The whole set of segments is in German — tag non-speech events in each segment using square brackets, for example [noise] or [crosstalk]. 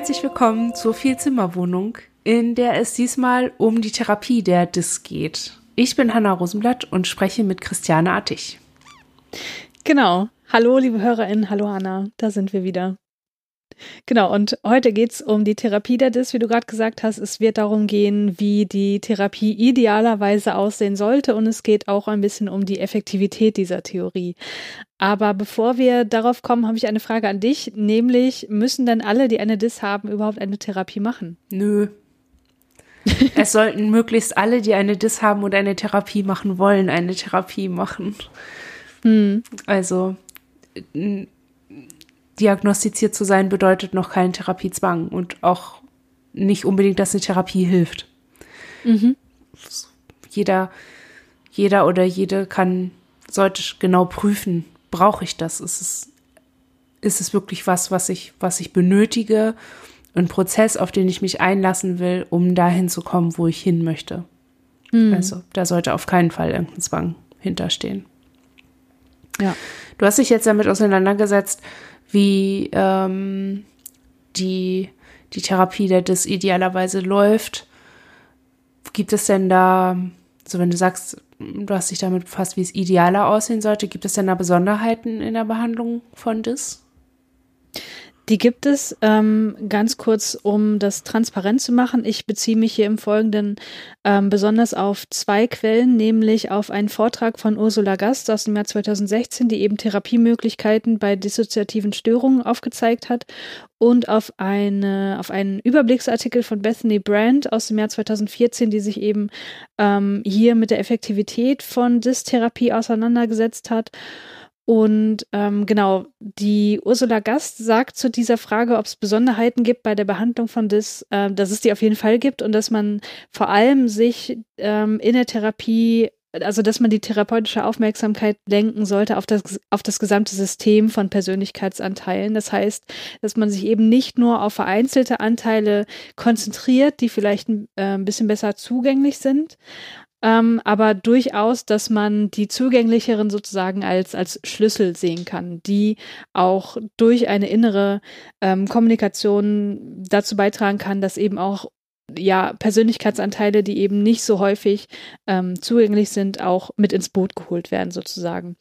Herzlich willkommen zur Vielzimmerwohnung, in der es diesmal um die Therapie der DIS geht. Ich bin Hanna Rosenblatt und spreche mit Christiane Artig. Genau. Hallo, liebe HörerInnen. Hallo, Hanna. Da sind wir wieder. Genau, und heute geht es um die Therapie der DIS, wie du gerade gesagt hast. Es wird darum gehen, wie die Therapie idealerweise aussehen sollte und es geht auch ein bisschen um die Effektivität dieser Theorie. Aber bevor wir darauf kommen, habe ich eine Frage an dich, nämlich müssen denn alle, die eine DIS haben, überhaupt eine Therapie machen? Nö. es sollten [laughs] möglichst alle, die eine DIS haben und eine Therapie machen wollen, eine Therapie machen. Hm. Also diagnostiziert zu sein bedeutet noch keinen Therapiezwang und auch nicht unbedingt, dass eine Therapie hilft. Mhm. Jeder, jeder oder jede kann, sollte genau prüfen, brauche ich das? Ist es, ist es wirklich was, was ich, was ich benötige? Ein Prozess, auf den ich mich einlassen will, um dahin zu kommen, wo ich hin möchte. Mhm. Also, da sollte auf keinen Fall irgendein Zwang hinterstehen. Ja. Du hast dich jetzt damit auseinandergesetzt, wie ähm, die, die Therapie der DIS idealerweise läuft. Gibt es denn da, so wenn du sagst, du hast dich damit befasst, wie es idealer aussehen sollte, gibt es denn da Besonderheiten in der Behandlung von DIS? Die gibt es ähm, ganz kurz, um das transparent zu machen. Ich beziehe mich hier im Folgenden ähm, besonders auf zwei Quellen, nämlich auf einen Vortrag von Ursula Gast aus dem Jahr 2016, die eben Therapiemöglichkeiten bei dissoziativen Störungen aufgezeigt hat und auf eine auf einen Überblicksartikel von Bethany Brand aus dem Jahr 2014, die sich eben ähm, hier mit der Effektivität von Dystherapie auseinandergesetzt hat. Und ähm, genau, die Ursula Gast sagt zu dieser Frage, ob es Besonderheiten gibt bei der Behandlung von DIS, äh, dass es die auf jeden Fall gibt und dass man vor allem sich ähm, in der Therapie, also dass man die therapeutische Aufmerksamkeit lenken sollte auf das, auf das gesamte System von Persönlichkeitsanteilen. Das heißt, dass man sich eben nicht nur auf vereinzelte Anteile konzentriert, die vielleicht ein, äh, ein bisschen besser zugänglich sind, ähm, aber durchaus, dass man die zugänglicheren sozusagen als, als Schlüssel sehen kann, die auch durch eine innere ähm, Kommunikation dazu beitragen kann, dass eben auch ja, Persönlichkeitsanteile, die eben nicht so häufig ähm, zugänglich sind, auch mit ins Boot geholt werden, sozusagen.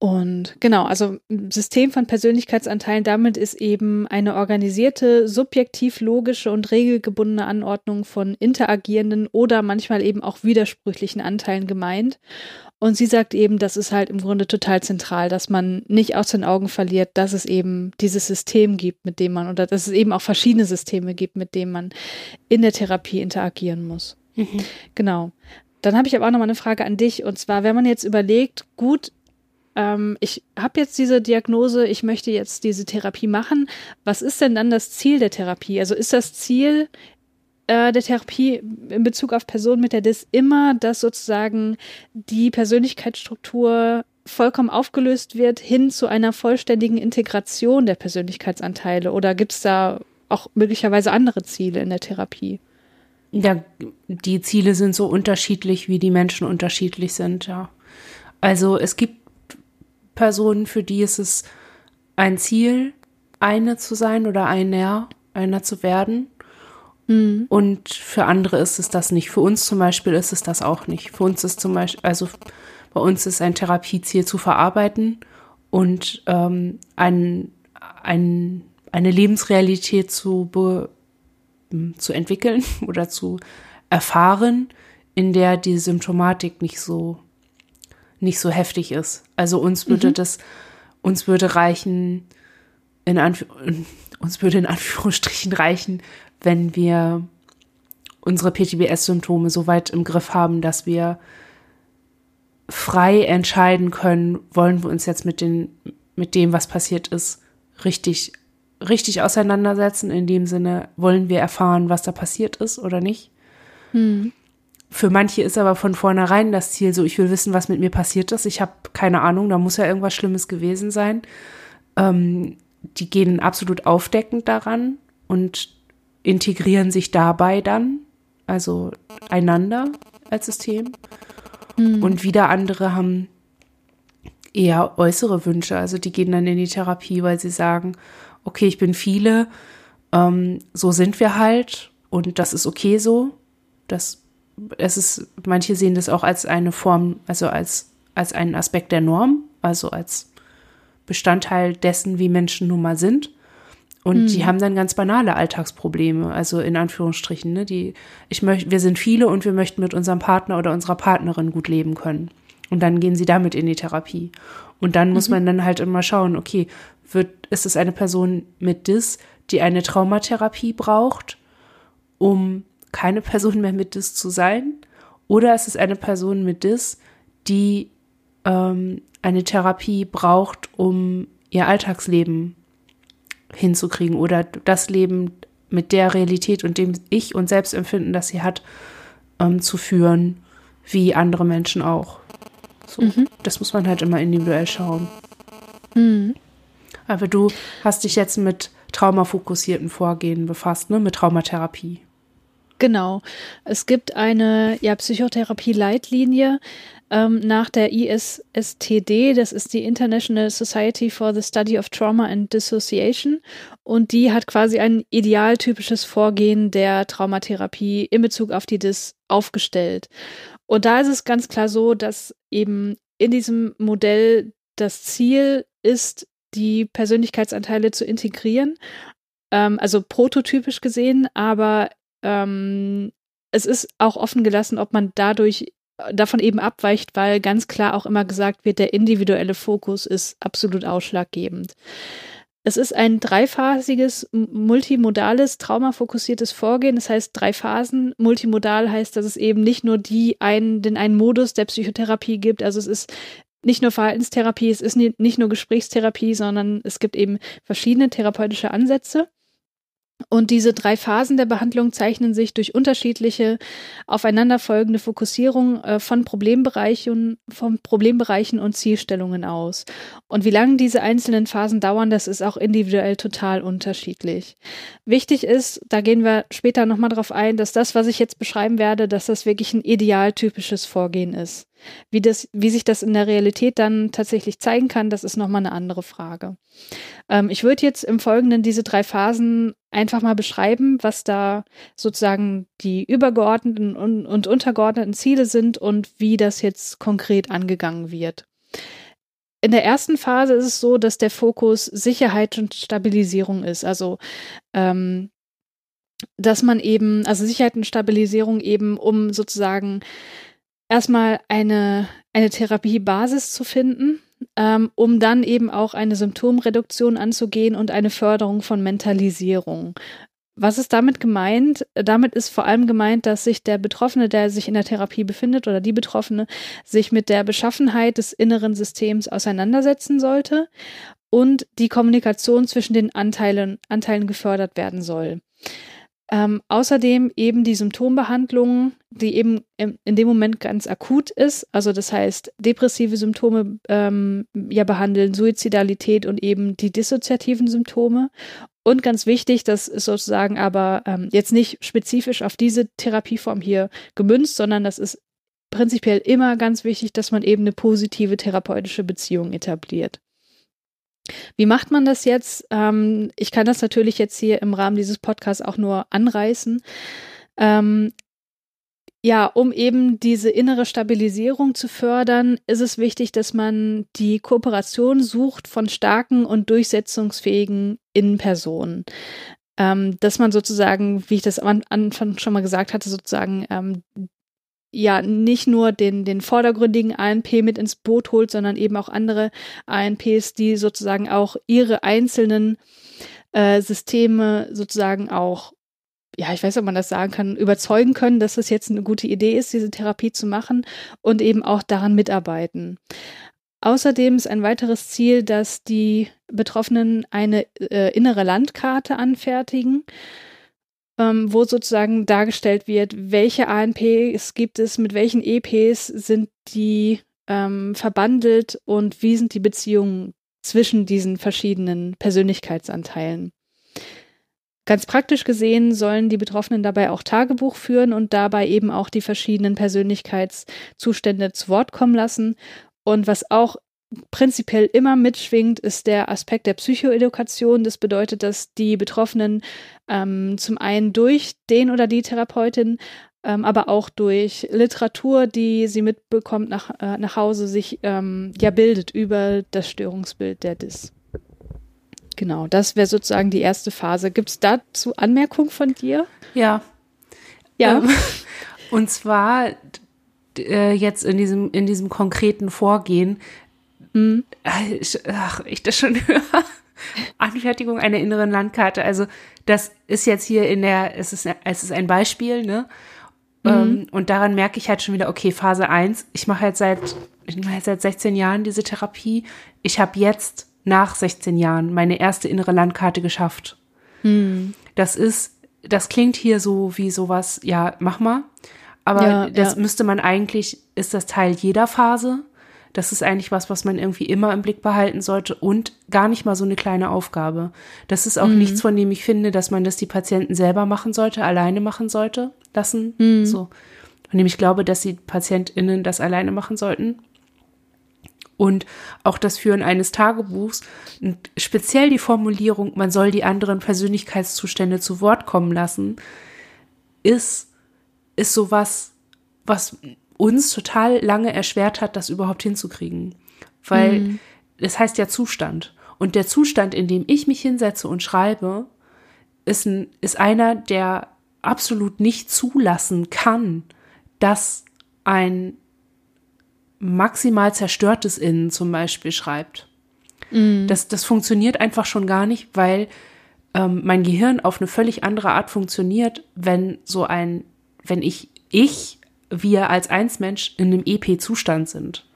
Und genau, also System von Persönlichkeitsanteilen, damit ist eben eine organisierte, subjektiv logische und regelgebundene Anordnung von interagierenden oder manchmal eben auch widersprüchlichen Anteilen gemeint. Und sie sagt eben, das ist halt im Grunde total zentral, dass man nicht aus den Augen verliert, dass es eben dieses System gibt, mit dem man, oder dass es eben auch verschiedene Systeme gibt, mit denen man in der Therapie interagieren muss. Mhm. Genau. Dann habe ich aber auch noch mal eine Frage an dich. Und zwar, wenn man jetzt überlegt, gut, ähm, ich habe jetzt diese Diagnose, ich möchte jetzt diese Therapie machen. Was ist denn dann das Ziel der Therapie? Also ist das Ziel äh, der Therapie in Bezug auf Personen mit der DIS immer, dass sozusagen die Persönlichkeitsstruktur vollkommen aufgelöst wird hin zu einer vollständigen Integration der Persönlichkeitsanteile? Oder gibt es da auch möglicherweise andere Ziele in der Therapie? Ja, die Ziele sind so unterschiedlich, wie die Menschen unterschiedlich sind, ja. Also es gibt Personen, für die ist es ein Ziel, eine zu sein oder einer, einer zu werden. Mhm. Und für andere ist es das nicht. Für uns zum Beispiel ist es das auch nicht. Für uns ist zum Beispiel, also bei uns ist ein Therapieziel zu verarbeiten und ähm, ein, ein, eine Lebensrealität zu, be, zu entwickeln [laughs] oder zu erfahren, in der die Symptomatik nicht so nicht so heftig ist. Also uns würde mhm. das, uns würde reichen, in Anf [laughs] uns würde in Anführungsstrichen reichen, wenn wir unsere PTBS-Symptome so weit im Griff haben, dass wir frei entscheiden können, wollen wir uns jetzt mit den, mit dem, was passiert ist, richtig, richtig auseinandersetzen. In dem Sinne, wollen wir erfahren, was da passiert ist oder nicht. Hm. Für manche ist aber von vornherein das Ziel so, ich will wissen, was mit mir passiert ist. Ich habe keine Ahnung, da muss ja irgendwas Schlimmes gewesen sein. Ähm, die gehen absolut aufdeckend daran und integrieren sich dabei dann, also einander als System. Mhm. Und wieder andere haben eher äußere Wünsche, also die gehen dann in die Therapie, weil sie sagen, okay, ich bin viele, ähm, so sind wir halt und das ist okay so. Das, es ist, manche sehen das auch als eine Form, also als, als einen Aspekt der Norm, also als Bestandteil dessen, wie Menschen nun mal sind. Und mhm. die haben dann ganz banale Alltagsprobleme, also in Anführungsstrichen, ne? Die, ich möchte, wir sind viele und wir möchten mit unserem Partner oder unserer Partnerin gut leben können. Und dann gehen sie damit in die Therapie. Und dann muss mhm. man dann halt immer schauen, okay, wird, ist es eine Person mit DIS, die eine Traumatherapie braucht, um keine Person mehr mit DIS zu sein? Oder ist es eine Person mit DIS, die ähm, eine Therapie braucht, um ihr Alltagsleben hinzukriegen oder das Leben mit der Realität und dem Ich und Selbstempfinden, das sie hat, ähm, zu führen, wie andere Menschen auch. So, mhm. Das muss man halt immer individuell schauen. Mhm. Aber du hast dich jetzt mit traumafokussierten Vorgehen befasst, ne? Mit Traumatherapie. Genau. Es gibt eine ja, Psychotherapie-Leitlinie ähm, nach der ISSTD, das ist die International Society for the Study of Trauma and Dissociation. Und die hat quasi ein idealtypisches Vorgehen der Traumatherapie in Bezug auf die DIS aufgestellt. Und da ist es ganz klar so, dass eben in diesem Modell das Ziel ist, die Persönlichkeitsanteile zu integrieren. Ähm, also prototypisch gesehen, aber ähm, es ist auch offen gelassen, ob man dadurch äh, davon eben abweicht, weil ganz klar auch immer gesagt wird, der individuelle Fokus ist absolut ausschlaggebend. Es ist ein dreiphasiges, multimodales, traumafokussiertes Vorgehen. Das heißt drei Phasen. Multimodal heißt, dass es eben nicht nur die einen, den einen Modus der Psychotherapie gibt. Also es ist nicht nur Verhaltenstherapie, es ist nicht nur Gesprächstherapie, sondern es gibt eben verschiedene therapeutische Ansätze. Und diese drei Phasen der Behandlung zeichnen sich durch unterschiedliche aufeinanderfolgende Fokussierung äh, von Problembereichen, von Problembereichen und Zielstellungen aus. Und wie lange diese einzelnen Phasen dauern, das ist auch individuell total unterschiedlich. Wichtig ist, da gehen wir später nochmal drauf ein, dass das, was ich jetzt beschreiben werde, dass das wirklich ein idealtypisches Vorgehen ist. Wie, das, wie sich das in der Realität dann tatsächlich zeigen kann, das ist nochmal eine andere Frage. Ähm, ich würde jetzt im Folgenden diese drei Phasen einfach mal beschreiben, was da sozusagen die übergeordneten und, und untergeordneten Ziele sind und wie das jetzt konkret angegangen wird. In der ersten Phase ist es so, dass der Fokus Sicherheit und Stabilisierung ist. Also ähm, dass man eben, also Sicherheit und Stabilisierung eben, um sozusagen erstmal eine, eine Therapiebasis zu finden, ähm, um dann eben auch eine Symptomreduktion anzugehen und eine Förderung von Mentalisierung. Was ist damit gemeint? Damit ist vor allem gemeint, dass sich der Betroffene, der sich in der Therapie befindet oder die Betroffene, sich mit der Beschaffenheit des inneren Systems auseinandersetzen sollte und die Kommunikation zwischen den Anteilen, Anteilen gefördert werden soll. Ähm, außerdem eben die Symptombehandlung, die eben im, in dem Moment ganz akut ist, also das heißt depressive Symptome ähm, ja behandeln, Suizidalität und eben die dissoziativen Symptome. Und ganz wichtig, das ist sozusagen aber ähm, jetzt nicht spezifisch auf diese Therapieform hier gemünzt, sondern das ist prinzipiell immer ganz wichtig, dass man eben eine positive therapeutische Beziehung etabliert. Wie macht man das jetzt? Ähm, ich kann das natürlich jetzt hier im Rahmen dieses Podcasts auch nur anreißen. Ähm, ja, um eben diese innere Stabilisierung zu fördern, ist es wichtig, dass man die Kooperation sucht von starken und durchsetzungsfähigen Innenpersonen. Ähm, dass man sozusagen, wie ich das am Anfang schon mal gesagt hatte, sozusagen ähm, ja nicht nur den, den vordergründigen ANP mit ins Boot holt, sondern eben auch andere ANPs, die sozusagen auch ihre einzelnen äh, Systeme sozusagen auch, ja, ich weiß ob man das sagen kann, überzeugen können, dass das jetzt eine gute Idee ist, diese Therapie zu machen und eben auch daran mitarbeiten. Außerdem ist ein weiteres Ziel, dass die Betroffenen eine äh, innere Landkarte anfertigen ähm, wo sozusagen dargestellt wird, welche ANPs gibt es, mit welchen EPs sind die ähm, verbandelt und wie sind die Beziehungen zwischen diesen verschiedenen Persönlichkeitsanteilen. Ganz praktisch gesehen sollen die Betroffenen dabei auch Tagebuch führen und dabei eben auch die verschiedenen Persönlichkeitszustände zu Wort kommen lassen. Und was auch prinzipiell immer mitschwingt, ist der Aspekt der Psychoedukation. Das bedeutet, dass die Betroffenen ähm, zum einen durch den oder die Therapeutin, ähm, aber auch durch Literatur, die sie mitbekommt nach, äh, nach Hause, sich ähm, ja bildet über das Störungsbild der DIS. Genau, das wäre sozusagen die erste Phase. Gibt es dazu Anmerkungen von dir? Ja. Ja. Ähm, und zwar äh, jetzt in diesem, in diesem konkreten Vorgehen Mhm. Ach, ich das schon [laughs] höre. Anfertigung einer inneren Landkarte. Also das ist jetzt hier in der, es ist, es ist ein Beispiel, ne? Mhm. Ähm, und daran merke ich halt schon wieder, okay, Phase 1, ich mache jetzt seit, ich mache jetzt seit 16 Jahren diese Therapie. Ich habe jetzt nach 16 Jahren meine erste innere Landkarte geschafft. Mhm. Das ist, das klingt hier so wie sowas, ja, mach mal. Aber ja, das ja. müsste man eigentlich, ist das Teil jeder Phase. Das ist eigentlich was, was man irgendwie immer im Blick behalten sollte und gar nicht mal so eine kleine Aufgabe. Das ist auch mhm. nichts, von dem ich finde, dass man das die Patienten selber machen sollte, alleine machen sollte, lassen. Mhm. So. Von dem ich glaube, dass die PatientInnen das alleine machen sollten. Und auch das Führen eines Tagebuchs, speziell die Formulierung, man soll die anderen Persönlichkeitszustände zu Wort kommen lassen, ist, ist sowas, was uns total lange erschwert hat, das überhaupt hinzukriegen. Weil mhm. es heißt ja Zustand. Und der Zustand, in dem ich mich hinsetze und schreibe, ist, ein, ist einer, der absolut nicht zulassen kann, dass ein maximal zerstörtes Innen zum Beispiel schreibt. Mhm. Das, das funktioniert einfach schon gar nicht, weil ähm, mein Gehirn auf eine völlig andere Art funktioniert, wenn so ein, wenn ich, ich wir als Einsmensch in einem EP-Zustand sind.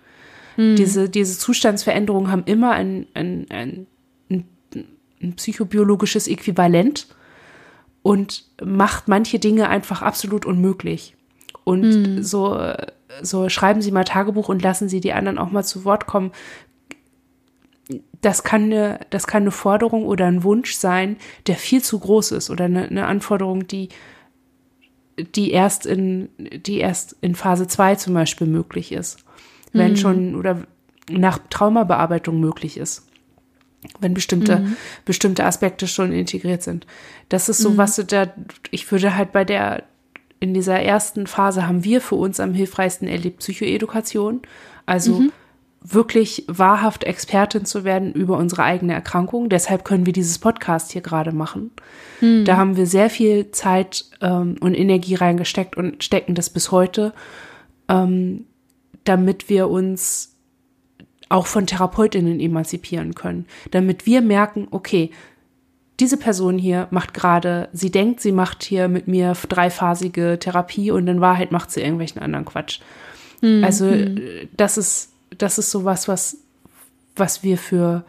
Hm. Diese, diese Zustandsveränderungen haben immer ein, ein, ein, ein, ein psychobiologisches Äquivalent und macht manche Dinge einfach absolut unmöglich. Und hm. so, so schreiben Sie mal Tagebuch und lassen Sie die anderen auch mal zu Wort kommen. Das kann eine, das kann eine Forderung oder ein Wunsch sein, der viel zu groß ist oder eine, eine Anforderung, die die erst in, die erst in Phase 2 zum Beispiel möglich ist. Wenn mhm. schon oder nach Traumabearbeitung möglich ist. Wenn bestimmte, mhm. bestimmte Aspekte schon integriert sind. Das ist so, mhm. was du da, ich würde halt bei der, in dieser ersten Phase haben wir für uns am hilfreichsten erlebt Psychoedukation. Also mhm wirklich wahrhaft Expertin zu werden über unsere eigene Erkrankung. Deshalb können wir dieses Podcast hier gerade machen. Hm. Da haben wir sehr viel Zeit ähm, und Energie reingesteckt und stecken das bis heute, ähm, damit wir uns auch von Therapeutinnen emanzipieren können. Damit wir merken, okay, diese Person hier macht gerade, sie denkt, sie macht hier mit mir dreiphasige Therapie und in Wahrheit macht sie irgendwelchen anderen Quatsch. Hm. Also hm. das ist das ist sowas, was, was wir für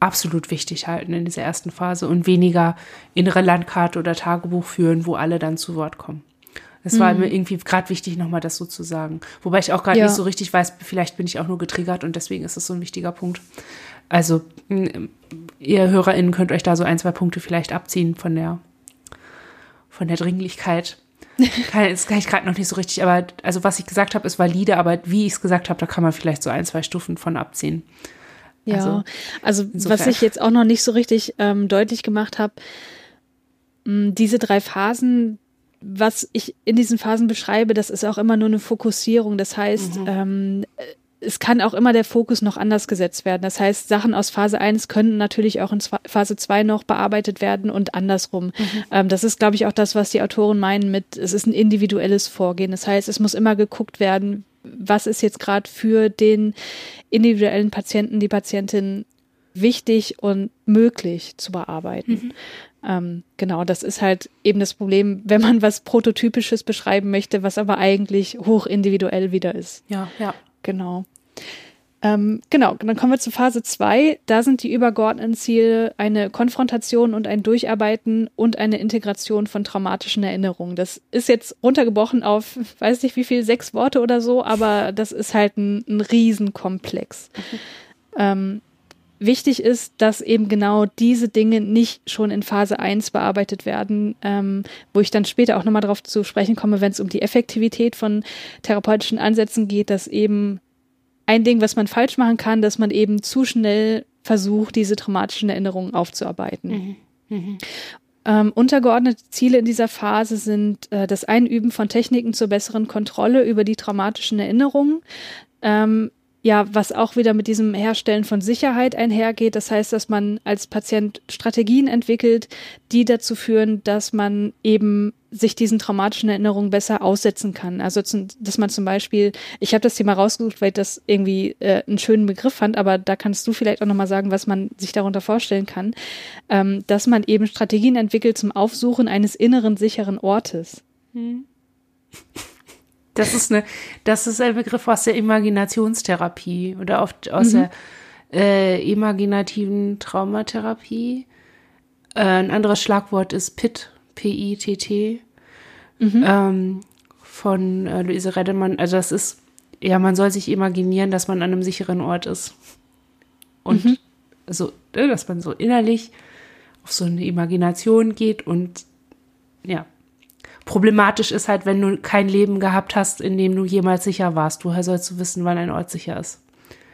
absolut wichtig halten in dieser ersten Phase und weniger innere Landkarte oder Tagebuch führen, wo alle dann zu Wort kommen. Es war mhm. mir irgendwie gerade wichtig, nochmal das so zu sagen. Wobei ich auch gerade ja. nicht so richtig weiß, vielleicht bin ich auch nur getriggert und deswegen ist das so ein wichtiger Punkt. Also, ihr HörerInnen könnt euch da so ein, zwei Punkte vielleicht abziehen von der, von der Dringlichkeit. Kann, das kann ich gerade noch nicht so richtig, aber also was ich gesagt habe, ist valide, aber wie ich es gesagt habe, da kann man vielleicht so ein, zwei Stufen von abziehen. Ja, also, also was ich jetzt auch noch nicht so richtig ähm, deutlich gemacht habe, diese drei Phasen, was ich in diesen Phasen beschreibe, das ist auch immer nur eine Fokussierung. Das heißt, mhm. ähm, es kann auch immer der Fokus noch anders gesetzt werden. Das heißt, Sachen aus Phase 1 können natürlich auch in Phase 2 noch bearbeitet werden und andersrum. Mhm. Ähm, das ist, glaube ich, auch das, was die Autoren meinen mit, es ist ein individuelles Vorgehen. Das heißt, es muss immer geguckt werden, was ist jetzt gerade für den individuellen Patienten, die Patientin wichtig und möglich zu bearbeiten. Mhm. Ähm, genau, das ist halt eben das Problem, wenn man was Prototypisches beschreiben möchte, was aber eigentlich hoch individuell wieder ist. Ja, ja. Genau. Ähm, genau, dann kommen wir zu Phase 2. Da sind die übergeordneten Ziele eine Konfrontation und ein Durcharbeiten und eine Integration von traumatischen Erinnerungen. Das ist jetzt runtergebrochen auf, weiß nicht wie viel, sechs Worte oder so, aber das ist halt ein, ein Riesenkomplex. Mhm. Ähm, wichtig ist, dass eben genau diese Dinge nicht schon in Phase 1 bearbeitet werden, ähm, wo ich dann später auch nochmal darauf zu sprechen komme, wenn es um die Effektivität von therapeutischen Ansätzen geht, dass eben ein Ding, was man falsch machen kann, dass man eben zu schnell versucht, diese traumatischen Erinnerungen aufzuarbeiten. Mhm. Mhm. Ähm, untergeordnete Ziele in dieser Phase sind äh, das Einüben von Techniken zur besseren Kontrolle über die traumatischen Erinnerungen, ähm, ja, was auch wieder mit diesem Herstellen von Sicherheit einhergeht. Das heißt, dass man als Patient Strategien entwickelt, die dazu führen, dass man eben sich diesen traumatischen Erinnerungen besser aussetzen kann. Also, dass man zum Beispiel, ich habe das Thema rausgesucht, weil ich das irgendwie äh, einen schönen Begriff fand, aber da kannst du vielleicht auch nochmal sagen, was man sich darunter vorstellen kann, ähm, dass man eben Strategien entwickelt zum Aufsuchen eines inneren sicheren Ortes. Hm. [laughs] Das ist eine, das ist ein Begriff aus der Imaginationstherapie oder oft aus mhm. der äh, imaginativen Traumatherapie. Äh, ein anderes Schlagwort ist PIT, P-I-T-T, mhm. ähm, von äh, Luise Redemann. Also das ist, ja, man soll sich imaginieren, dass man an einem sicheren Ort ist. Und mhm. so, ne, dass man so innerlich auf so eine Imagination geht und ja, Problematisch ist halt, wenn du kein Leben gehabt hast, in dem du jemals sicher warst. Woher sollst du wissen, wann ein Ort sicher ist?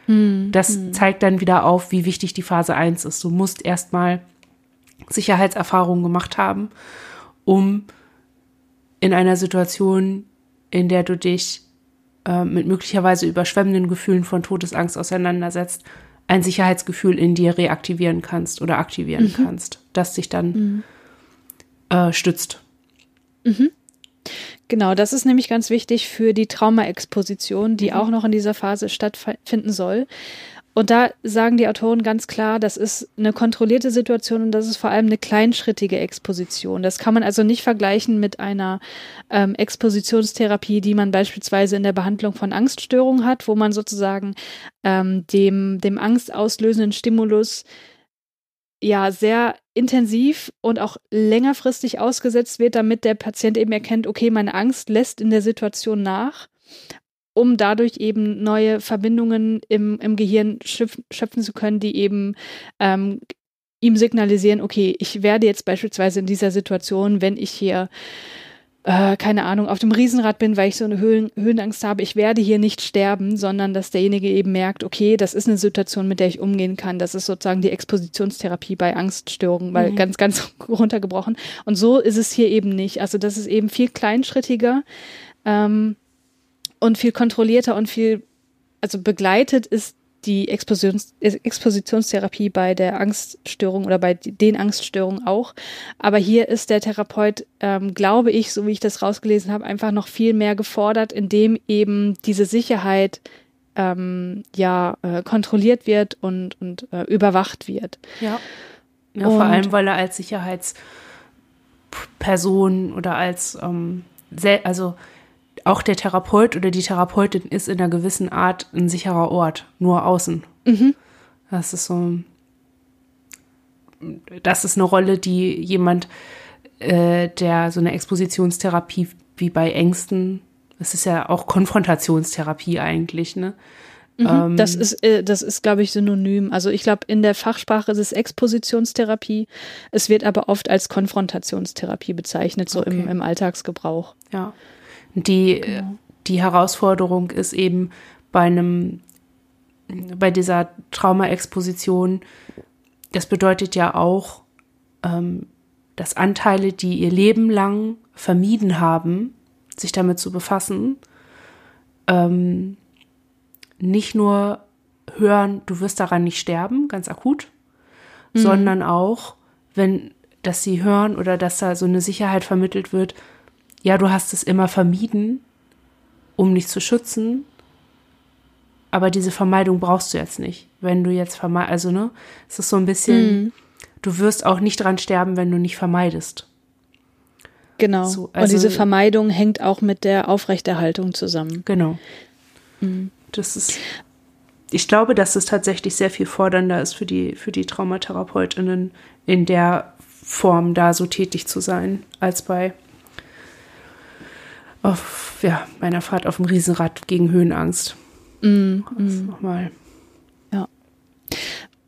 Hm. Das hm. zeigt dann wieder auf, wie wichtig die Phase 1 ist. Du musst erstmal Sicherheitserfahrungen gemacht haben, um in einer Situation, in der du dich äh, mit möglicherweise überschwemmenden Gefühlen von Todesangst auseinandersetzt, ein Sicherheitsgefühl in dir reaktivieren kannst oder aktivieren mhm. kannst, das dich dann mhm. äh, stützt. Mhm. Genau, das ist nämlich ganz wichtig für die Traumaexposition, die mhm. auch noch in dieser Phase stattfinden soll. Und da sagen die Autoren ganz klar, das ist eine kontrollierte Situation und das ist vor allem eine kleinschrittige Exposition. Das kann man also nicht vergleichen mit einer ähm, Expositionstherapie, die man beispielsweise in der Behandlung von Angststörungen hat, wo man sozusagen ähm, dem, dem angstauslösenden Stimulus ja sehr intensiv und auch längerfristig ausgesetzt wird, damit der Patient eben erkennt, okay, meine Angst lässt in der Situation nach, um dadurch eben neue Verbindungen im, im Gehirn schöpfen zu können, die eben ähm, ihm signalisieren, okay, ich werde jetzt beispielsweise in dieser Situation, wenn ich hier äh, keine Ahnung, auf dem Riesenrad bin, weil ich so eine Höhen, Höhenangst habe, ich werde hier nicht sterben, sondern dass derjenige eben merkt, okay, das ist eine Situation, mit der ich umgehen kann. Das ist sozusagen die Expositionstherapie bei Angststörungen, weil mhm. ganz, ganz [laughs] runtergebrochen. Und so ist es hier eben nicht. Also das ist eben viel kleinschrittiger ähm, und viel kontrollierter und viel, also begleitet ist die Expositions Expositionstherapie bei der Angststörung oder bei den Angststörungen auch. Aber hier ist der Therapeut, ähm, glaube ich, so wie ich das rausgelesen habe, einfach noch viel mehr gefordert, indem eben diese Sicherheit ähm, ja äh, kontrolliert wird und, und äh, überwacht wird. Ja. ja vor allem, weil er als Sicherheitsperson oder als ähm, also auch der Therapeut oder die Therapeutin ist in einer gewissen Art ein sicherer Ort, nur außen. Mhm. Das ist so, das ist eine Rolle, die jemand, äh, der so eine Expositionstherapie wie bei Ängsten, das ist ja auch Konfrontationstherapie eigentlich, ne? Mhm, ähm, das ist, äh, das ist, glaube ich, synonym. Also ich glaube, in der Fachsprache ist es Expositionstherapie. Es wird aber oft als Konfrontationstherapie bezeichnet, so okay. im, im Alltagsgebrauch. Ja. Die, genau. die Herausforderung ist eben bei einem, bei dieser Traumaexposition, das bedeutet ja auch, ähm, dass Anteile, die ihr Leben lang vermieden haben, sich damit zu befassen, ähm, nicht nur hören, du wirst daran nicht sterben, ganz akut, mhm. sondern auch, wenn, dass sie hören oder dass da so eine Sicherheit vermittelt wird, ja, du hast es immer vermieden, um dich zu schützen, aber diese Vermeidung brauchst du jetzt nicht. Wenn du jetzt vermeidest, also ne, es ist so ein bisschen, mhm. du wirst auch nicht dran sterben, wenn du nicht vermeidest. Genau. So, also, Und diese Vermeidung hängt auch mit der Aufrechterhaltung zusammen. Genau. Mhm. Das ist, ich glaube, dass es tatsächlich sehr viel fordernder ist für die, für die TraumatherapeutInnen in der Form da so tätig zu sein, als bei auf ja, meiner Fahrt auf dem Riesenrad gegen Höhenangst. Mm, mm. Nochmal. Ja.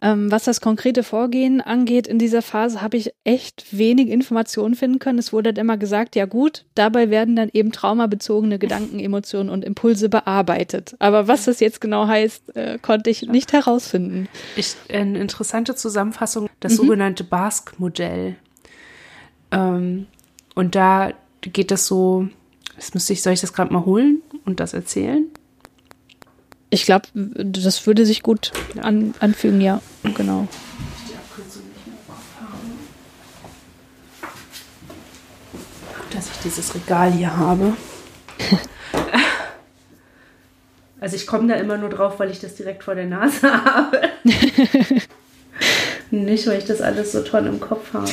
Ähm, was das konkrete Vorgehen angeht, in dieser Phase habe ich echt wenig Informationen finden können. Es wurde dann immer gesagt, ja gut, dabei werden dann eben traumabezogene Gedanken, Emotionen und Impulse bearbeitet. Aber was das jetzt genau heißt, äh, konnte ich nicht herausfinden. Ich, eine interessante Zusammenfassung, das mhm. sogenannte Bask-Modell. Ähm, und da geht das so, das müsste ich, soll ich das gerade mal holen und das erzählen? Ich glaube, das würde sich gut an, anfügen, ja, genau. dass ich dieses Regal hier habe. [laughs] Also ich komme da immer nur drauf, weil ich das direkt vor der Nase [laughs] habe. [laughs] Nicht, weil ich das alles so toll im Kopf habe.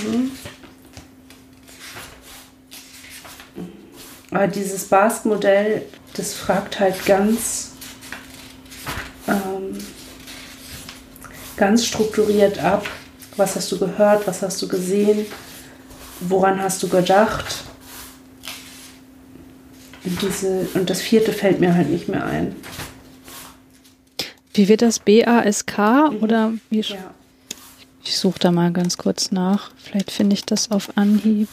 Aber dieses Basque-Modell, das fragt halt ganz, ähm, ganz strukturiert ab, was hast du gehört, was hast du gesehen, woran hast du gedacht. Und, diese, und das vierte fällt mir halt nicht mehr ein. Wie wird das? B-A-S-K mhm. oder wie? Ja. Ich suche da mal ganz kurz nach. Vielleicht finde ich das auf Anhieb.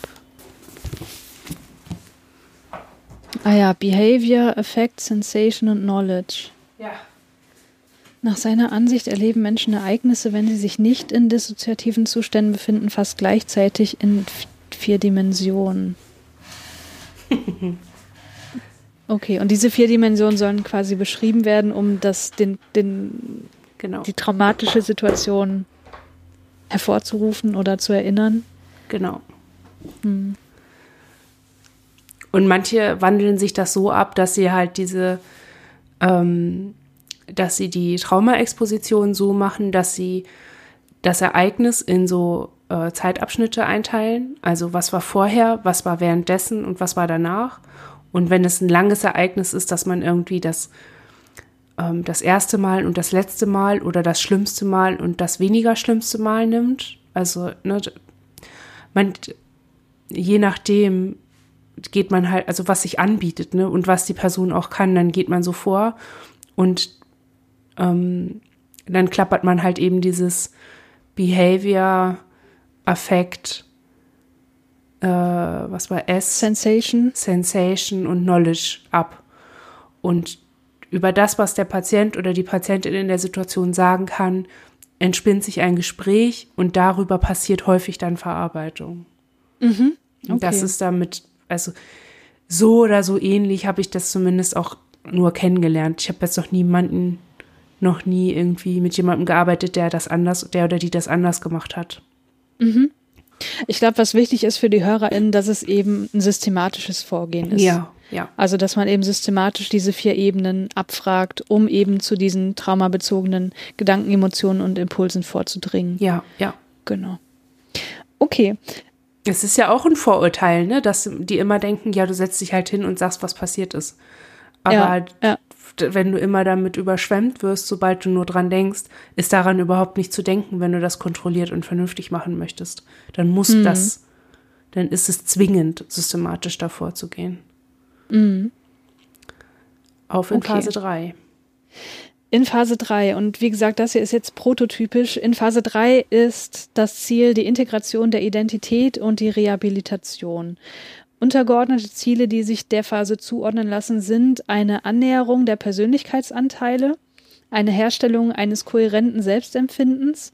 Ah ja, Behavior, Effect, Sensation und Knowledge. Ja. Nach seiner Ansicht erleben Menschen Ereignisse, wenn sie sich nicht in dissoziativen Zuständen befinden, fast gleichzeitig in vier Dimensionen. [laughs] Okay, und diese vier Dimensionen sollen quasi beschrieben werden, um das, den, den, genau. die traumatische Situation hervorzurufen oder zu erinnern. Genau. Hm. Und manche wandeln sich das so ab, dass sie halt diese, ähm, dass sie die Traumaexposition so machen, dass sie das Ereignis in so äh, Zeitabschnitte einteilen. Also was war vorher, was war währenddessen und was war danach. Und wenn es ein langes Ereignis ist, dass man irgendwie das, ähm, das erste Mal und das letzte Mal oder das schlimmste Mal und das weniger schlimmste Mal nimmt. Also, ne, man, je nachdem, geht man halt, also was sich anbietet, ne, und was die Person auch kann, dann geht man so vor und ähm, dann klappert man halt eben dieses Behavior, Affekt, äh, was war S? Sensation. Sensation und Knowledge ab. Und über das, was der Patient oder die Patientin in der Situation sagen kann, entspinnt sich ein Gespräch und darüber passiert häufig dann Verarbeitung. Mhm. Okay. Und das ist damit also so oder so ähnlich habe ich das zumindest auch nur kennengelernt. Ich habe jetzt noch niemanden, noch nie irgendwie mit jemandem gearbeitet, der das anders, der oder die das anders gemacht hat. Mhm. Ich glaube, was wichtig ist für die HörerInnen, dass es eben ein systematisches Vorgehen ist. Ja, ja. Also, dass man eben systematisch diese vier Ebenen abfragt, um eben zu diesen traumabezogenen Gedanken, Emotionen und Impulsen vorzudringen. Ja, ja. Genau. Okay. Es ist ja auch ein Vorurteil, ne, dass die immer denken, ja, du setzt dich halt hin und sagst, was passiert ist. Aber ja, ja. wenn du immer damit überschwemmt wirst, sobald du nur dran denkst, ist daran überhaupt nicht zu denken, wenn du das kontrolliert und vernünftig machen möchtest. Dann muss mhm. das, dann ist es zwingend, systematisch davor zu gehen. Mhm. Auf in okay. Phase 3. In Phase 3, und wie gesagt, das hier ist jetzt prototypisch, in Phase 3 ist das Ziel die Integration der Identität und die Rehabilitation. Untergeordnete Ziele, die sich der Phase zuordnen lassen, sind eine Annäherung der Persönlichkeitsanteile, eine Herstellung eines kohärenten Selbstempfindens,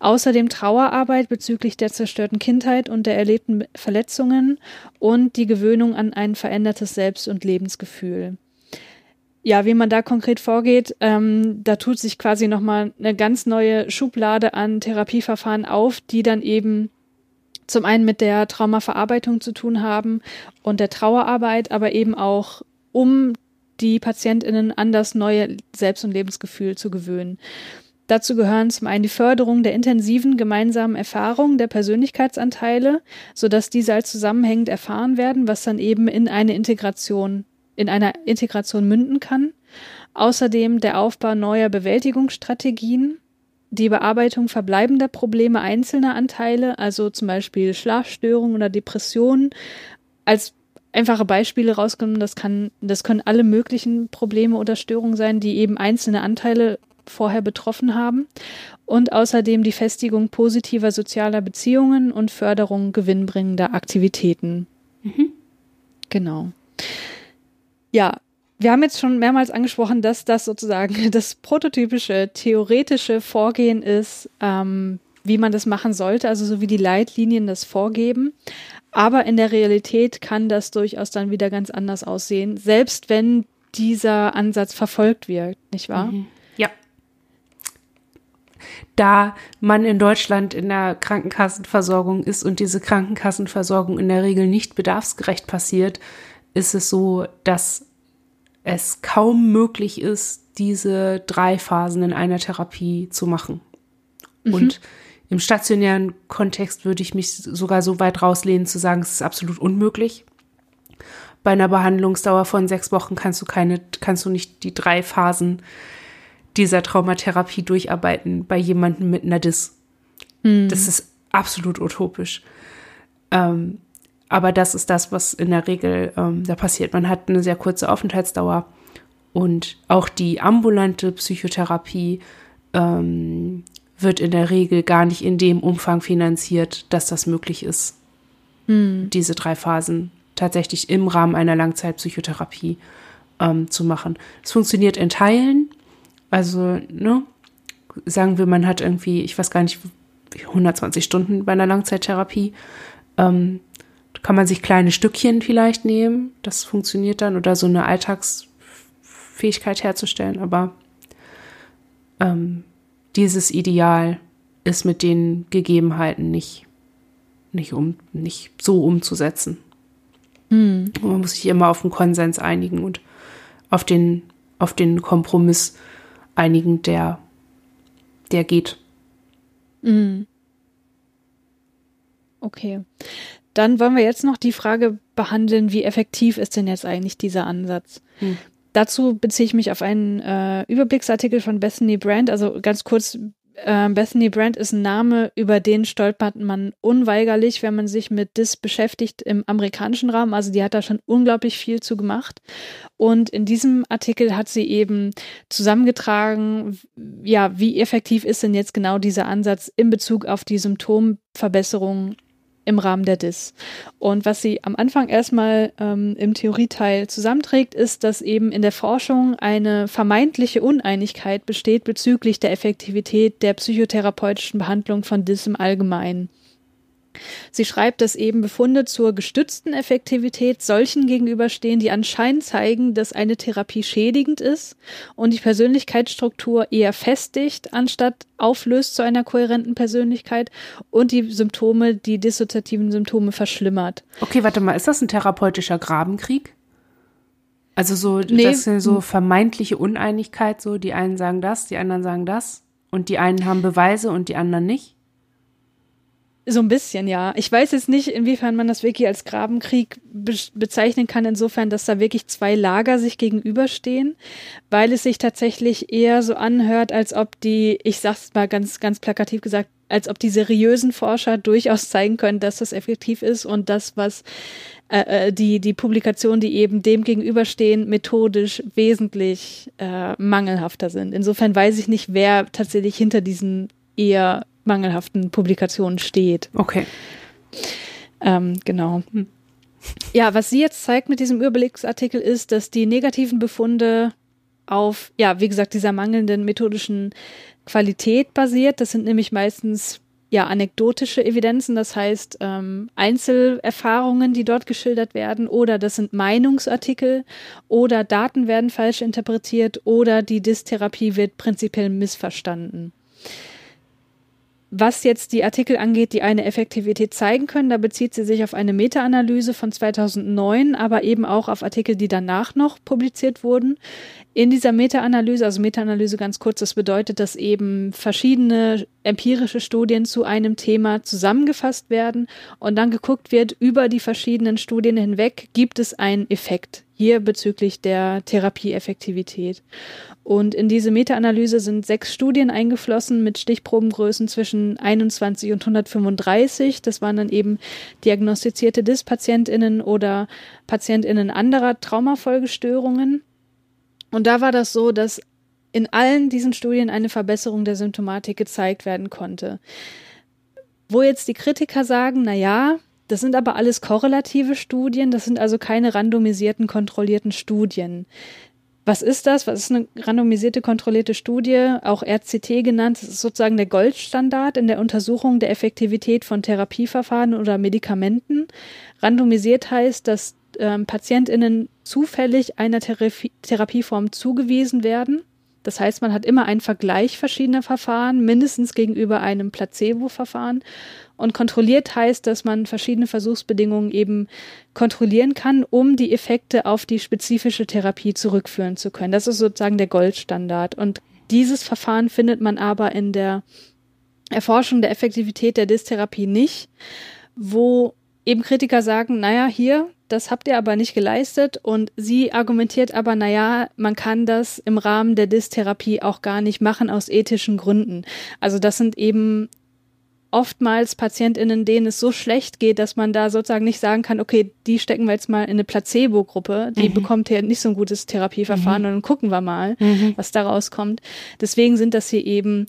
außerdem Trauerarbeit bezüglich der zerstörten Kindheit und der erlebten Verletzungen und die Gewöhnung an ein verändertes Selbst- und Lebensgefühl ja, wie man da konkret vorgeht, ähm, da tut sich quasi nochmal eine ganz neue Schublade an Therapieverfahren auf, die dann eben zum einen mit der Traumaverarbeitung zu tun haben und der Trauerarbeit, aber eben auch um die PatientInnen an das neue Selbst- und Lebensgefühl zu gewöhnen. Dazu gehören zum einen die Förderung der intensiven gemeinsamen Erfahrung der Persönlichkeitsanteile, sodass diese als zusammenhängend erfahren werden, was dann eben in eine Integration in einer Integration münden kann. Außerdem der Aufbau neuer Bewältigungsstrategien, die Bearbeitung verbleibender Probleme einzelner Anteile, also zum Beispiel Schlafstörungen oder Depressionen, als einfache Beispiele rausgenommen. Das kann, das können alle möglichen Probleme oder Störungen sein, die eben einzelne Anteile vorher betroffen haben und außerdem die Festigung positiver sozialer Beziehungen und Förderung gewinnbringender Aktivitäten. Mhm. Genau. Ja, wir haben jetzt schon mehrmals angesprochen, dass das sozusagen [laughs] das prototypische theoretische Vorgehen ist, ähm, wie man das machen sollte, also so wie die Leitlinien das vorgeben. Aber in der Realität kann das durchaus dann wieder ganz anders aussehen, selbst wenn dieser Ansatz verfolgt wird, nicht wahr? Mhm. Ja. Da man in Deutschland in der Krankenkassenversorgung ist und diese Krankenkassenversorgung in der Regel nicht bedarfsgerecht passiert, ist es so, dass es kaum möglich ist, diese drei Phasen in einer Therapie zu machen. Mhm. Und im stationären Kontext würde ich mich sogar so weit rauslehnen zu sagen, es ist absolut unmöglich. Bei einer Behandlungsdauer von sechs Wochen kannst du keine, kannst du nicht die drei Phasen dieser Traumatherapie durcharbeiten bei jemandem mit einer Dis. Mhm. Das ist absolut utopisch. Ähm, aber das ist das, was in der Regel ähm, da passiert. Man hat eine sehr kurze Aufenthaltsdauer und auch die ambulante Psychotherapie ähm, wird in der Regel gar nicht in dem Umfang finanziert, dass das möglich ist, hm. diese drei Phasen tatsächlich im Rahmen einer Langzeitpsychotherapie ähm, zu machen. Es funktioniert in Teilen. Also, ne, sagen wir, man hat irgendwie, ich weiß gar nicht, 120 Stunden bei einer Langzeittherapie. Ähm, kann man sich kleine Stückchen vielleicht nehmen. Das funktioniert dann oder so eine Alltagsfähigkeit herzustellen. Aber ähm, dieses Ideal ist mit den Gegebenheiten nicht, nicht, um, nicht so umzusetzen. Mhm. Man muss sich immer auf den Konsens einigen und auf den, auf den Kompromiss einigen, der, der geht. Mhm. Okay. Dann wollen wir jetzt noch die Frage behandeln, wie effektiv ist denn jetzt eigentlich dieser Ansatz? Hm. Dazu beziehe ich mich auf einen äh, Überblicksartikel von Bethany Brand. Also ganz kurz, äh, Bethany Brand ist ein Name, über den stolpert man unweigerlich, wenn man sich mit DIS beschäftigt im amerikanischen Raum. Also die hat da schon unglaublich viel zu gemacht. Und in diesem Artikel hat sie eben zusammengetragen, ja, wie effektiv ist denn jetzt genau dieser Ansatz in Bezug auf die Symptomverbesserung im Rahmen der DIS. Und was sie am Anfang erstmal ähm, im Theorieteil zusammenträgt, ist, dass eben in der Forschung eine vermeintliche Uneinigkeit besteht bezüglich der Effektivität der psychotherapeutischen Behandlung von DIS im Allgemeinen. Sie schreibt, dass eben Befunde zur gestützten Effektivität solchen gegenüberstehen, die anscheinend zeigen, dass eine Therapie schädigend ist und die Persönlichkeitsstruktur eher festigt, anstatt auflöst zu einer kohärenten Persönlichkeit und die Symptome, die dissoziativen Symptome verschlimmert. Okay, warte mal, ist das ein therapeutischer Grabenkrieg? Also so, nee. das ist so vermeintliche Uneinigkeit, so die einen sagen das, die anderen sagen das und die einen haben Beweise und die anderen nicht? So ein bisschen, ja. Ich weiß jetzt nicht, inwiefern man das wirklich als Grabenkrieg be bezeichnen kann, insofern, dass da wirklich zwei Lager sich gegenüberstehen, weil es sich tatsächlich eher so anhört, als ob die, ich sag's mal ganz, ganz plakativ gesagt, als ob die seriösen Forscher durchaus zeigen können, dass das effektiv ist und das, was äh, äh die, die Publikationen, die eben dem gegenüberstehen, methodisch wesentlich äh, mangelhafter sind. Insofern weiß ich nicht, wer tatsächlich hinter diesen eher mangelhaften Publikationen steht. Okay. Ähm, genau. Hm. Ja, was sie jetzt zeigt mit diesem Überblicksartikel ist, dass die negativen Befunde auf, ja, wie gesagt, dieser mangelnden methodischen Qualität basiert. Das sind nämlich meistens ja anekdotische Evidenzen, das heißt ähm, Einzelerfahrungen, die dort geschildert werden, oder das sind Meinungsartikel, oder Daten werden falsch interpretiert, oder die Dystherapie wird prinzipiell missverstanden. Was jetzt die Artikel angeht, die eine Effektivität zeigen können, da bezieht sie sich auf eine Meta-Analyse von 2009, aber eben auch auf Artikel, die danach noch publiziert wurden. In dieser Meta-Analyse, also Meta-Analyse ganz kurz, das bedeutet, dass eben verschiedene empirische Studien zu einem Thema zusammengefasst werden und dann geguckt wird, über die verschiedenen Studien hinweg gibt es einen Effekt hier bezüglich der Therapieeffektivität. Und in diese Meta-Analyse sind sechs Studien eingeflossen mit Stichprobengrößen zwischen 21 und 135. Das waren dann eben diagnostizierte DIS-PatientInnen oder PatientInnen anderer Traumafolgestörungen. Und da war das so, dass in allen diesen Studien eine Verbesserung der Symptomatik gezeigt werden konnte. Wo jetzt die Kritiker sagen, na ja, das sind aber alles korrelative Studien, das sind also keine randomisierten, kontrollierten Studien. Was ist das? Was ist eine randomisierte, kontrollierte Studie, auch RCT genannt? Das ist sozusagen der Goldstandard in der Untersuchung der Effektivität von Therapieverfahren oder Medikamenten. Randomisiert heißt, dass ähm, PatientInnen zufällig einer Therapie Therapieform zugewiesen werden. Das heißt, man hat immer einen Vergleich verschiedener Verfahren, mindestens gegenüber einem Placebo-Verfahren. Und kontrolliert heißt, dass man verschiedene Versuchsbedingungen eben kontrollieren kann, um die Effekte auf die spezifische Therapie zurückführen zu können. Das ist sozusagen der Goldstandard. Und dieses Verfahren findet man aber in der Erforschung der Effektivität der Dystherapie nicht, wo eben Kritiker sagen, naja, hier, das habt ihr aber nicht geleistet und sie argumentiert aber, naja, man kann das im Rahmen der Dystherapie auch gar nicht machen aus ethischen Gründen. Also das sind eben oftmals PatientInnen, denen es so schlecht geht, dass man da sozusagen nicht sagen kann, okay, die stecken wir jetzt mal in eine Placebo-Gruppe, die mhm. bekommt hier nicht so ein gutes Therapieverfahren mhm. und dann gucken wir mal, mhm. was da rauskommt. Deswegen sind das hier eben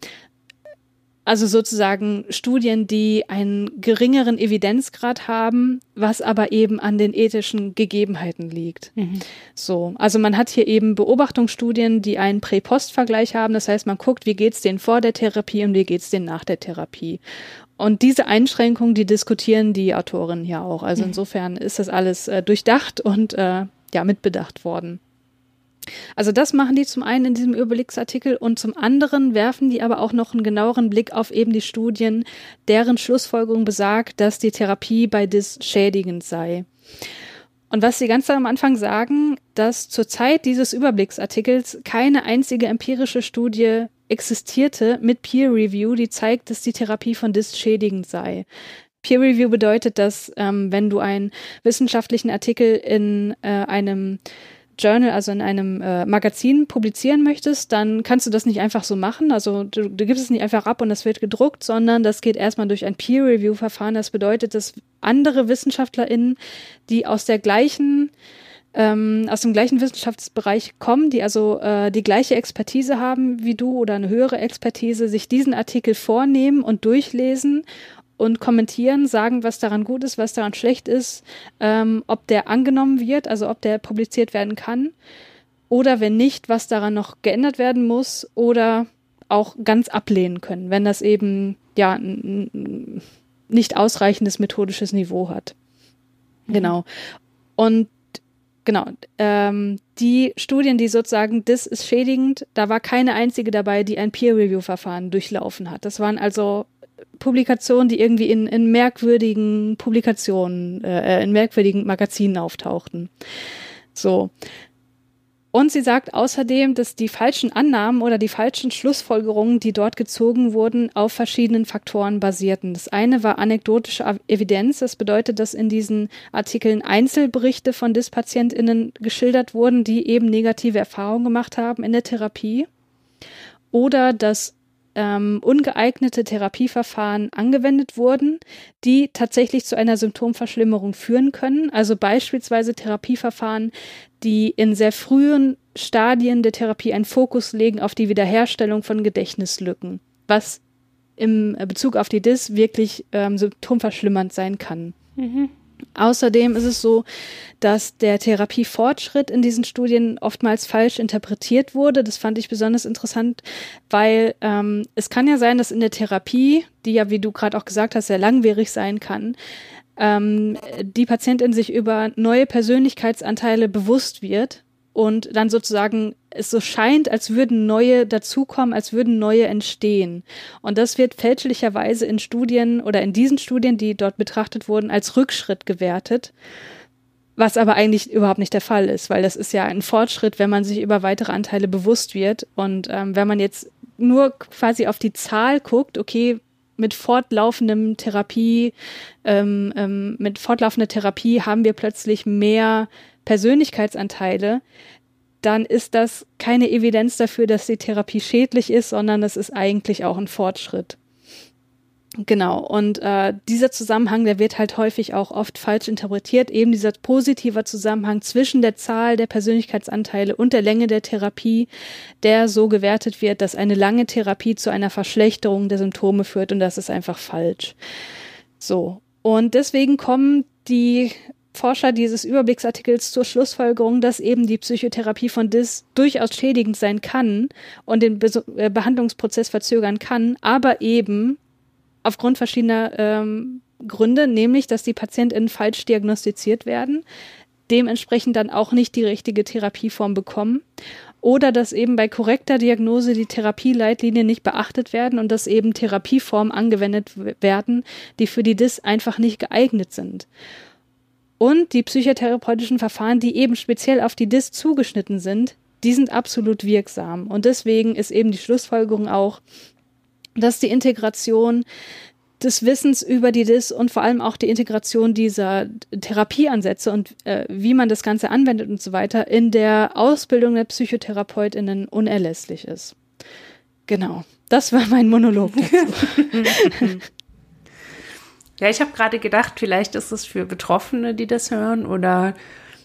also sozusagen Studien, die einen geringeren Evidenzgrad haben, was aber eben an den ethischen Gegebenheiten liegt. Mhm. So, also man hat hier eben Beobachtungsstudien, die einen Prä-Post-Vergleich haben. Das heißt, man guckt, wie geht's denen vor der Therapie und wie geht's denen nach der Therapie. Und diese Einschränkungen, die diskutieren die Autorinnen hier auch. Also mhm. insofern ist das alles äh, durchdacht und äh, ja mitbedacht worden. Also das machen die zum einen in diesem Überblicksartikel und zum anderen werfen die aber auch noch einen genaueren Blick auf eben die Studien, deren Schlussfolgerung besagt, dass die Therapie bei DIS schädigend sei. Und was sie ganz am Anfang sagen, dass zur Zeit dieses Überblicksartikels keine einzige empirische Studie existierte mit Peer Review, die zeigt, dass die Therapie von DIS schädigend sei. Peer Review bedeutet, dass ähm, wenn du einen wissenschaftlichen Artikel in äh, einem Journal, also in einem äh, Magazin publizieren möchtest, dann kannst du das nicht einfach so machen. Also du, du gibst es nicht einfach ab und das wird gedruckt, sondern das geht erstmal durch ein Peer-Review-Verfahren. Das bedeutet, dass andere WissenschaftlerInnen, die aus der gleichen ähm, aus dem gleichen Wissenschaftsbereich kommen, die also äh, die gleiche Expertise haben wie du oder eine höhere Expertise, sich diesen Artikel vornehmen und durchlesen und kommentieren, sagen, was daran gut ist, was daran schlecht ist, ähm, ob der angenommen wird, also ob der publiziert werden kann oder wenn nicht, was daran noch geändert werden muss oder auch ganz ablehnen können, wenn das eben ja nicht ausreichendes methodisches Niveau hat. Mhm. Genau. Und genau, ähm, die Studien, die sozusagen, das ist schädigend, da war keine einzige dabei, die ein Peer-Review-Verfahren durchlaufen hat. Das waren also Publikationen, die irgendwie in, in merkwürdigen Publikationen, äh, in merkwürdigen Magazinen auftauchten. So. Und sie sagt außerdem, dass die falschen Annahmen oder die falschen Schlussfolgerungen, die dort gezogen wurden, auf verschiedenen Faktoren basierten. Das eine war anekdotische Evidenz. Das bedeutet, dass in diesen Artikeln Einzelberichte von DIS-PatientInnen geschildert wurden, die eben negative Erfahrungen gemacht haben in der Therapie. Oder dass ähm, ungeeignete Therapieverfahren angewendet wurden, die tatsächlich zu einer Symptomverschlimmerung führen können. Also beispielsweise Therapieverfahren, die in sehr frühen Stadien der Therapie einen Fokus legen auf die Wiederherstellung von Gedächtnislücken, was im Bezug auf die DIS wirklich ähm, symptomverschlimmernd sein kann. Mhm. Außerdem ist es so, dass der Therapiefortschritt in diesen Studien oftmals falsch interpretiert wurde. Das fand ich besonders interessant, weil ähm, es kann ja sein, dass in der Therapie, die ja, wie du gerade auch gesagt hast, sehr langwierig sein kann, ähm, die Patientin sich über neue Persönlichkeitsanteile bewusst wird und dann sozusagen es so scheint, als würden neue dazukommen, als würden neue entstehen. Und das wird fälschlicherweise in Studien oder in diesen Studien, die dort betrachtet wurden, als Rückschritt gewertet. Was aber eigentlich überhaupt nicht der Fall ist, weil das ist ja ein Fortschritt, wenn man sich über weitere Anteile bewusst wird. Und ähm, wenn man jetzt nur quasi auf die Zahl guckt, okay, mit fortlaufendem Therapie, ähm, ähm, mit fortlaufender Therapie haben wir plötzlich mehr Persönlichkeitsanteile, dann ist das keine Evidenz dafür, dass die Therapie schädlich ist, sondern es ist eigentlich auch ein Fortschritt. Genau, und äh, dieser Zusammenhang, der wird halt häufig auch oft falsch interpretiert, eben dieser positive Zusammenhang zwischen der Zahl der Persönlichkeitsanteile und der Länge der Therapie, der so gewertet wird, dass eine lange Therapie zu einer Verschlechterung der Symptome führt und das ist einfach falsch. So, und deswegen kommen die Forscher dieses Überblicksartikels zur Schlussfolgerung, dass eben die Psychotherapie von DIS durchaus schädigend sein kann und den Be äh, Behandlungsprozess verzögern kann, aber eben aufgrund verschiedener ähm, Gründe, nämlich dass die PatientInnen falsch diagnostiziert werden, dementsprechend dann auch nicht die richtige Therapieform bekommen oder dass eben bei korrekter Diagnose die Therapieleitlinien nicht beachtet werden und dass eben Therapieformen angewendet werden, die für die DIS einfach nicht geeignet sind. Und die psychotherapeutischen Verfahren, die eben speziell auf die DIS zugeschnitten sind, die sind absolut wirksam. Und deswegen ist eben die Schlussfolgerung auch, dass die Integration des Wissens über die DIS und vor allem auch die Integration dieser Therapieansätze und äh, wie man das Ganze anwendet und so weiter in der Ausbildung der PsychotherapeutInnen unerlässlich ist. Genau. Das war mein Monolog dazu. [laughs] [laughs] ja, ich habe gerade gedacht, vielleicht ist es für Betroffene, die das hören, oder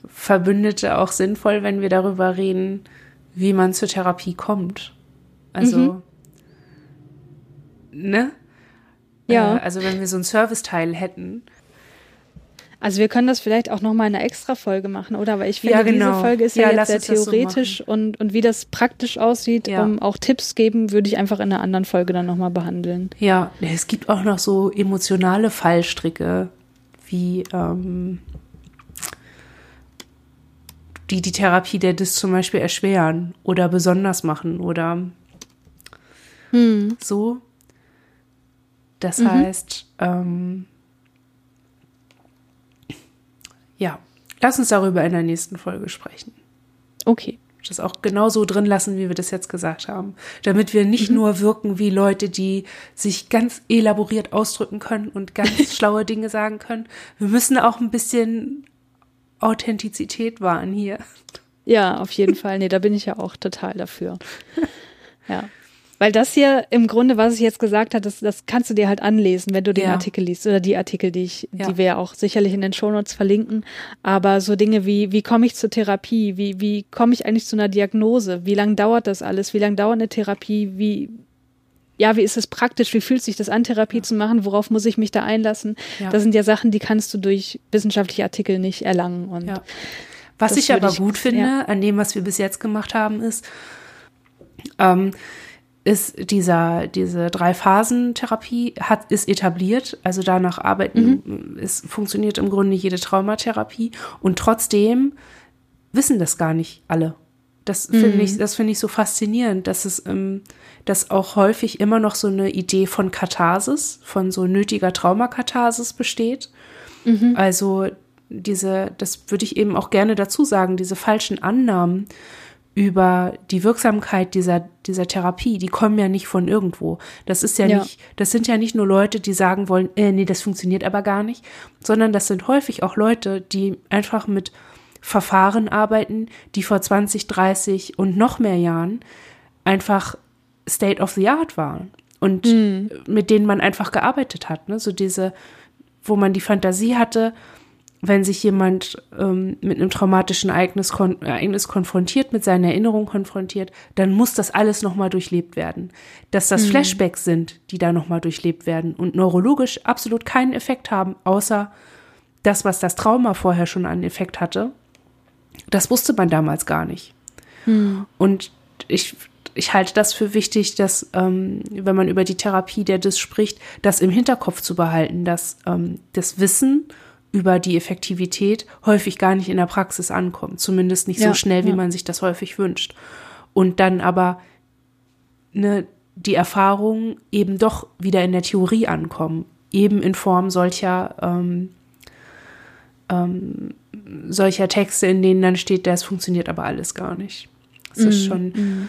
Verbündete auch sinnvoll, wenn wir darüber reden, wie man zur Therapie kommt. Also mhm ne? Ja. Äh, also wenn wir so einen Serviceteil hätten. Also wir können das vielleicht auch nochmal in einer extra Folge machen, oder? Weil ich finde, ja, genau. diese Folge ist ja, ja jetzt sehr theoretisch so und, und wie das praktisch aussieht, ja. um auch Tipps geben, würde ich einfach in einer anderen Folge dann nochmal behandeln. Ja, es gibt auch noch so emotionale Fallstricke, wie ähm, die die Therapie der DIS zum Beispiel erschweren oder besonders machen oder hm. so. Das mhm. heißt, ähm, ja, lass uns darüber in der nächsten Folge sprechen. Okay. Das auch genau so drin lassen, wie wir das jetzt gesagt haben. Damit wir nicht mhm. nur wirken wie Leute, die sich ganz elaboriert ausdrücken können und ganz [laughs] schlaue Dinge sagen können. Wir müssen auch ein bisschen Authentizität wahren hier. Ja, auf jeden Fall. Nee, da bin ich ja auch total dafür. [laughs] Ja. Weil das hier im Grunde, was ich jetzt gesagt habe, das, das kannst du dir halt anlesen, wenn du den ja. Artikel liest oder die Artikel, die ich, ja. die wir ja auch sicherlich in den Shownotes verlinken. Aber so Dinge wie, wie komme ich zur Therapie? Wie, wie komme ich eigentlich zu einer Diagnose? Wie lange dauert das alles? Wie lange dauert eine Therapie? Wie, ja, wie ist es praktisch? Wie fühlt sich das an, Therapie ja. zu machen? Worauf muss ich mich da einlassen? Das sind ja Sachen, die kannst du durch wissenschaftliche Artikel nicht erlangen. Und. Was ich aber gut ich, finde an dem, was wir bis jetzt gemacht haben, ist, ähm, ist dieser, diese Drei-Phasen-Therapie hat, ist etabliert. Also danach arbeiten, mhm. es funktioniert im Grunde jede Traumatherapie. Und trotzdem wissen das gar nicht alle. Das finde mhm. ich, das finde ich so faszinierend, dass es, ähm, dass auch häufig immer noch so eine Idee von Katharsis, von so nötiger Traumakatharsis besteht. Mhm. Also diese, das würde ich eben auch gerne dazu sagen, diese falschen Annahmen über die Wirksamkeit dieser, dieser Therapie, die kommen ja nicht von irgendwo. Das ist ja, ja, nicht, das sind ja nicht nur Leute, die sagen wollen, äh, nee, das funktioniert aber gar nicht, sondern das sind häufig auch Leute, die einfach mit Verfahren arbeiten, die vor 20, 30 und noch mehr Jahren einfach State of the Art waren und mhm. mit denen man einfach gearbeitet hat. Ne? So diese, wo man die Fantasie hatte, wenn sich jemand ähm, mit einem traumatischen Ereignis, kon Ereignis konfrontiert, mit seinen Erinnerungen konfrontiert, dann muss das alles nochmal durchlebt werden. Dass das mhm. Flashbacks sind, die da nochmal durchlebt werden und neurologisch absolut keinen Effekt haben, außer das, was das Trauma vorher schon an Effekt hatte, das wusste man damals gar nicht. Mhm. Und ich, ich halte das für wichtig, dass, ähm, wenn man über die Therapie der DIS spricht, das im Hinterkopf zu behalten, dass ähm, das Wissen über die Effektivität häufig gar nicht in der Praxis ankommt. Zumindest nicht ja, so schnell, wie ja. man sich das häufig wünscht. Und dann aber ne, die Erfahrungen eben doch wieder in der Theorie ankommen. Eben in Form solcher, ähm, ähm, solcher Texte, in denen dann steht, das funktioniert aber alles gar nicht. Das mm, ist mhm, schon. Mm.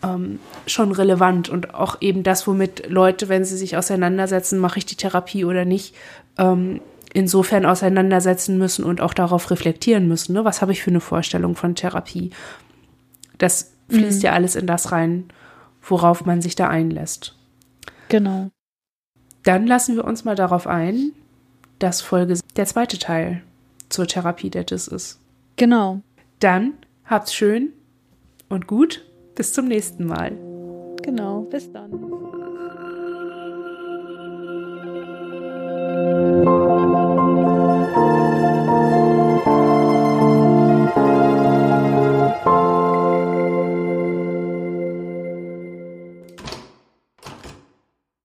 Ähm, schon relevant und auch eben das, womit Leute, wenn sie sich auseinandersetzen, mache ich die Therapie oder nicht, ähm, insofern auseinandersetzen müssen und auch darauf reflektieren müssen. Ne? Was habe ich für eine Vorstellung von Therapie? Das fließt mhm. ja alles in das rein, worauf man sich da einlässt. Genau. Dann lassen wir uns mal darauf ein, dass Folge der zweite Teil zur Therapie der Dis ist. Genau. Dann habt's schön und gut. Bis zum nächsten Mal. Genau, bis dann.